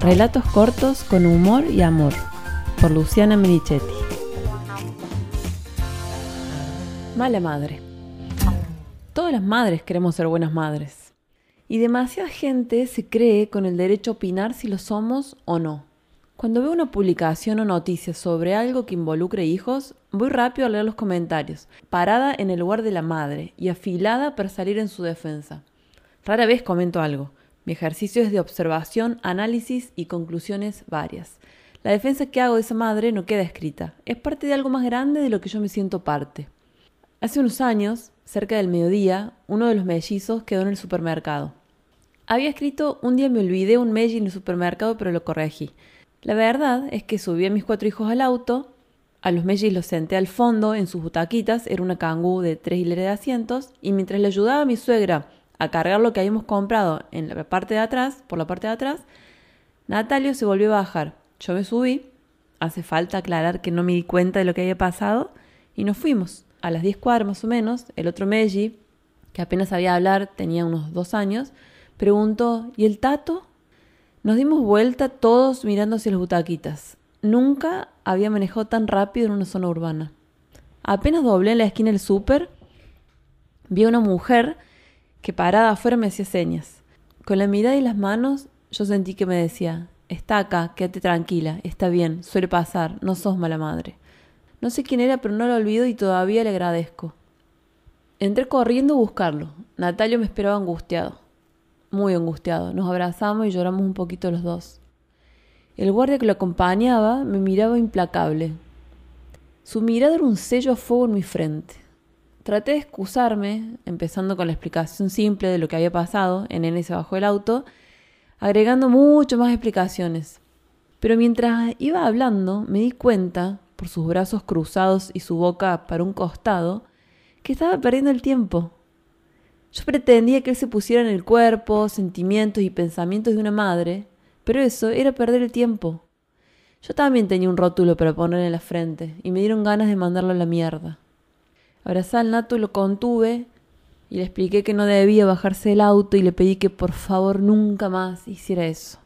Relatos cortos con humor y amor, por Luciana Merichetti. Mala madre. Todas las madres queremos ser buenas madres. Y demasiada gente se cree con el derecho a opinar si lo somos o no. Cuando veo una publicación o noticia sobre algo que involucre hijos, voy rápido a leer los comentarios, parada en el lugar de la madre y afilada para salir en su defensa. Rara vez comento algo. Mi ejercicio es de observación, análisis y conclusiones varias. La defensa que hago de esa madre no queda escrita, es parte de algo más grande de lo que yo me siento parte. Hace unos años, cerca del mediodía, uno de los mellizos quedó en el supermercado. Había escrito un día me olvidé un melli en el supermercado pero lo corregí. La verdad es que subí a mis cuatro hijos al auto, a los mellis los senté al fondo en sus butaquitas, era una cangú de tres hileras de asientos, y mientras le ayudaba a mi suegra a cargar lo que habíamos comprado en la parte de atrás, por la parte de atrás, Natalio se volvió a bajar. Yo me subí, hace falta aclarar que no me di cuenta de lo que había pasado, y nos fuimos. A las 10 cuadras más o menos, el otro Meji, que apenas sabía hablar, tenía unos dos años, preguntó, ¿y el tato? Nos dimos vuelta todos mirando hacia las butaquitas. Nunca había manejado tan rápido en una zona urbana. Apenas doblé en la esquina del súper, vi a una mujer que parada afuera me hacía señas. Con la mirada y las manos yo sentí que me decía, está acá, quédate tranquila, está bien, suele pasar, no sos mala madre. No sé quién era, pero no lo olvido y todavía le agradezco. Entré corriendo a buscarlo. Natalio me esperaba angustiado. Muy angustiado. Nos abrazamos y lloramos un poquito los dos. El guardia que lo acompañaba me miraba implacable. Su mirada era un sello a fuego en mi frente. Traté de excusarme, empezando con la explicación simple de lo que había pasado, en N se bajó el auto, agregando mucho más explicaciones. Pero mientras iba hablando, me di cuenta, por sus brazos cruzados y su boca para un costado, que estaba perdiendo el tiempo. Yo pretendía que él se pusiera en el cuerpo, sentimientos y pensamientos de una madre, pero eso era perder el tiempo. Yo también tenía un rótulo para poner en la frente, y me dieron ganas de mandarlo a la mierda. Abrazé al Nato lo contuve y le expliqué que no debía bajarse del auto y le pedí que por favor nunca más hiciera eso.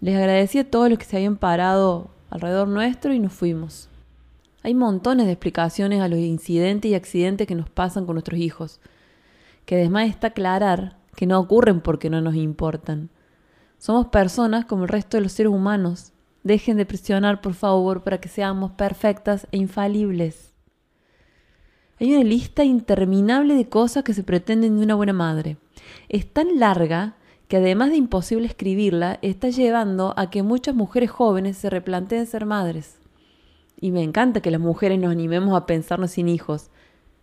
Les agradecí a todos los que se habían parado alrededor nuestro y nos fuimos. Hay montones de explicaciones a los incidentes y accidentes que nos pasan con nuestros hijos, que además está aclarar que no ocurren porque no nos importan. Somos personas como el resto de los seres humanos. Dejen de presionar, por favor, para que seamos perfectas e infalibles. Hay una lista interminable de cosas que se pretenden de una buena madre. Es tan larga que además de imposible escribirla, está llevando a que muchas mujeres jóvenes se replanteen ser madres. Y me encanta que las mujeres nos animemos a pensarnos sin hijos,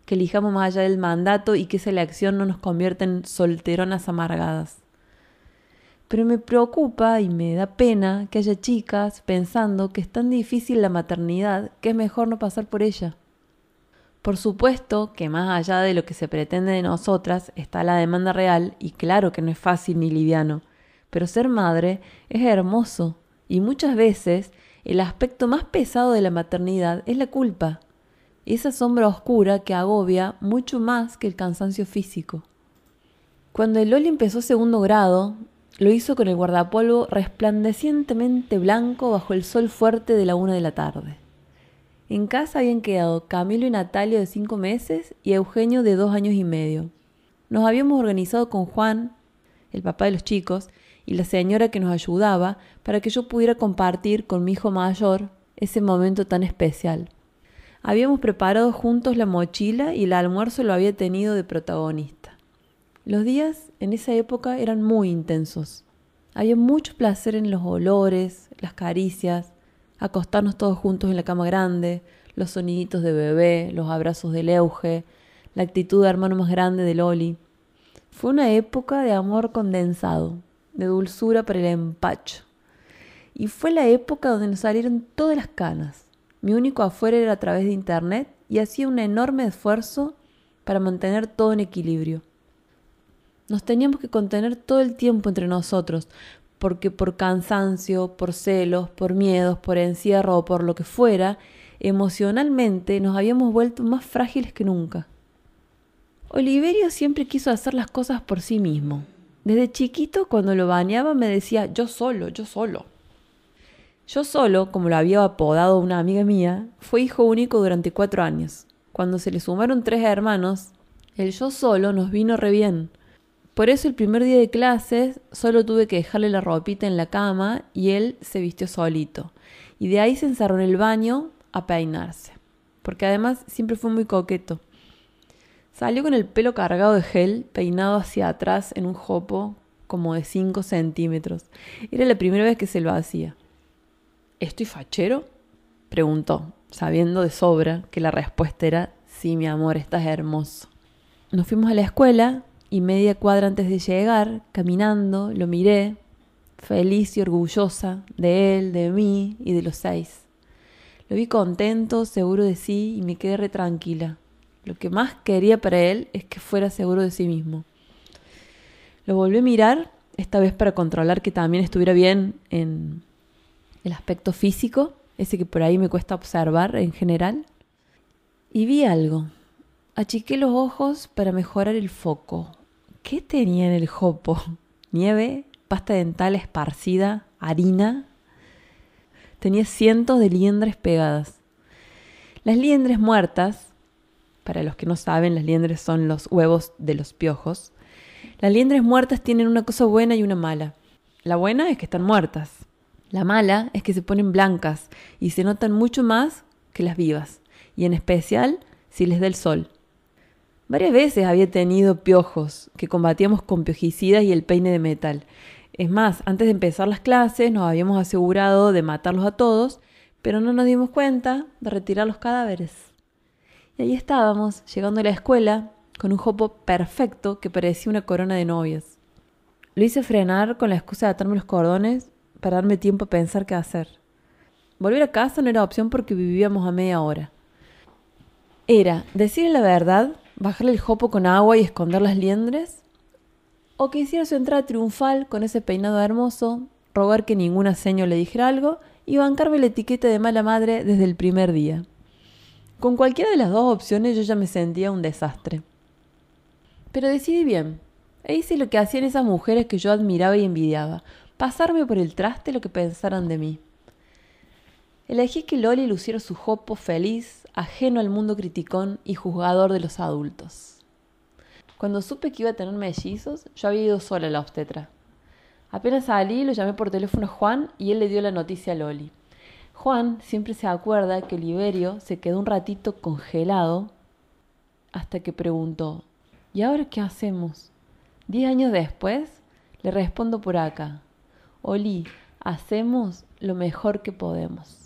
que elijamos más allá del mandato y que esa elección no nos convierta en solteronas amargadas. Pero me preocupa y me da pena que haya chicas pensando que es tan difícil la maternidad que es mejor no pasar por ella. Por supuesto que más allá de lo que se pretende de nosotras está la demanda real y claro que no es fácil ni liviano, pero ser madre es hermoso y muchas veces el aspecto más pesado de la maternidad es la culpa, esa sombra oscura que agobia mucho más que el cansancio físico. Cuando el Loli empezó segundo grado, lo hizo con el guardapolvo resplandecientemente blanco bajo el sol fuerte de la una de la tarde. En casa habían quedado Camilo y Natalia de cinco meses y Eugenio de dos años y medio. Nos habíamos organizado con Juan, el papá de los chicos, y la señora que nos ayudaba para que yo pudiera compartir con mi hijo mayor ese momento tan especial. Habíamos preparado juntos la mochila y el almuerzo lo había tenido de protagonista. Los días en esa época eran muy intensos. Había mucho placer en los olores, las caricias, acostarnos todos juntos en la cama grande, los soniditos de bebé, los abrazos del Euge, la actitud de hermano más grande de Loli. Fue una época de amor condensado, de dulzura para el empacho. Y fue la época donde nos salieron todas las canas. Mi único afuera era a través de internet y hacía un enorme esfuerzo para mantener todo en equilibrio. Nos teníamos que contener todo el tiempo entre nosotros, porque por cansancio, por celos, por miedos, por encierro o por lo que fuera, emocionalmente nos habíamos vuelto más frágiles que nunca. Oliverio siempre quiso hacer las cosas por sí mismo. Desde chiquito, cuando lo bañaba, me decía yo solo, yo solo. Yo solo, como lo había apodado una amiga mía, fue hijo único durante cuatro años. Cuando se le sumaron tres hermanos, el yo solo nos vino re bien. Por eso el primer día de clases solo tuve que dejarle la ropita en la cama y él se vistió solito. Y de ahí se encerró en el baño a peinarse. Porque además siempre fue muy coqueto. Salió con el pelo cargado de gel, peinado hacia atrás en un jopo como de 5 centímetros. Era la primera vez que se lo hacía. ¿Estoy fachero? preguntó, sabiendo de sobra que la respuesta era sí, mi amor, estás hermoso. Nos fuimos a la escuela y media cuadra antes de llegar, caminando, lo miré, feliz y orgullosa de él, de mí y de los seis. Lo vi contento, seguro de sí y me quedé tranquila. Lo que más quería para él es que fuera seguro de sí mismo. Lo volví a mirar, esta vez para controlar que también estuviera bien en el aspecto físico, ese que por ahí me cuesta observar en general. Y vi algo. Achiqué los ojos para mejorar el foco. ¿Qué tenía en el jopo? ¿Nieve? ¿Pasta dental esparcida? ¿Harina? Tenía cientos de liendres pegadas. Las liendres muertas para los que no saben, las liendres son los huevos de los piojos. Las liendres muertas tienen una cosa buena y una mala. La buena es que están muertas. La mala es que se ponen blancas y se notan mucho más que las vivas, y en especial si les da el sol. Varias veces había tenido piojos que combatíamos con piojicidas y el peine de metal. Es más, antes de empezar las clases nos habíamos asegurado de matarlos a todos, pero no nos dimos cuenta de retirar los cadáveres. Y ahí estábamos, llegando a la escuela, con un jopo perfecto que parecía una corona de novias. Lo hice frenar con la excusa de atarme los cordones para darme tiempo a pensar qué hacer. Volver a casa no era opción porque vivíamos a media hora. Era decirle la verdad, bajarle el jopo con agua y esconder las liendres, o que hiciera su entrada triunfal con ese peinado hermoso, rogar que ninguna seño le dijera algo y bancarme la etiqueta de mala madre desde el primer día. Con cualquiera de las dos opciones yo ya me sentía un desastre. Pero decidí bien, e hice lo que hacían esas mujeres que yo admiraba y envidiaba, pasarme por el traste lo que pensaran de mí. Elegí que Loli luciera su jopo feliz, ajeno al mundo criticón y juzgador de los adultos. Cuando supe que iba a tener mellizos, yo había ido sola a la obstetra. Apenas salí, lo llamé por teléfono a Juan y él le dio la noticia a Loli. Juan siempre se acuerda que Liberio se quedó un ratito congelado hasta que preguntó, ¿y ahora qué hacemos? Diez años después, le respondo por acá, Oli, hacemos lo mejor que podemos.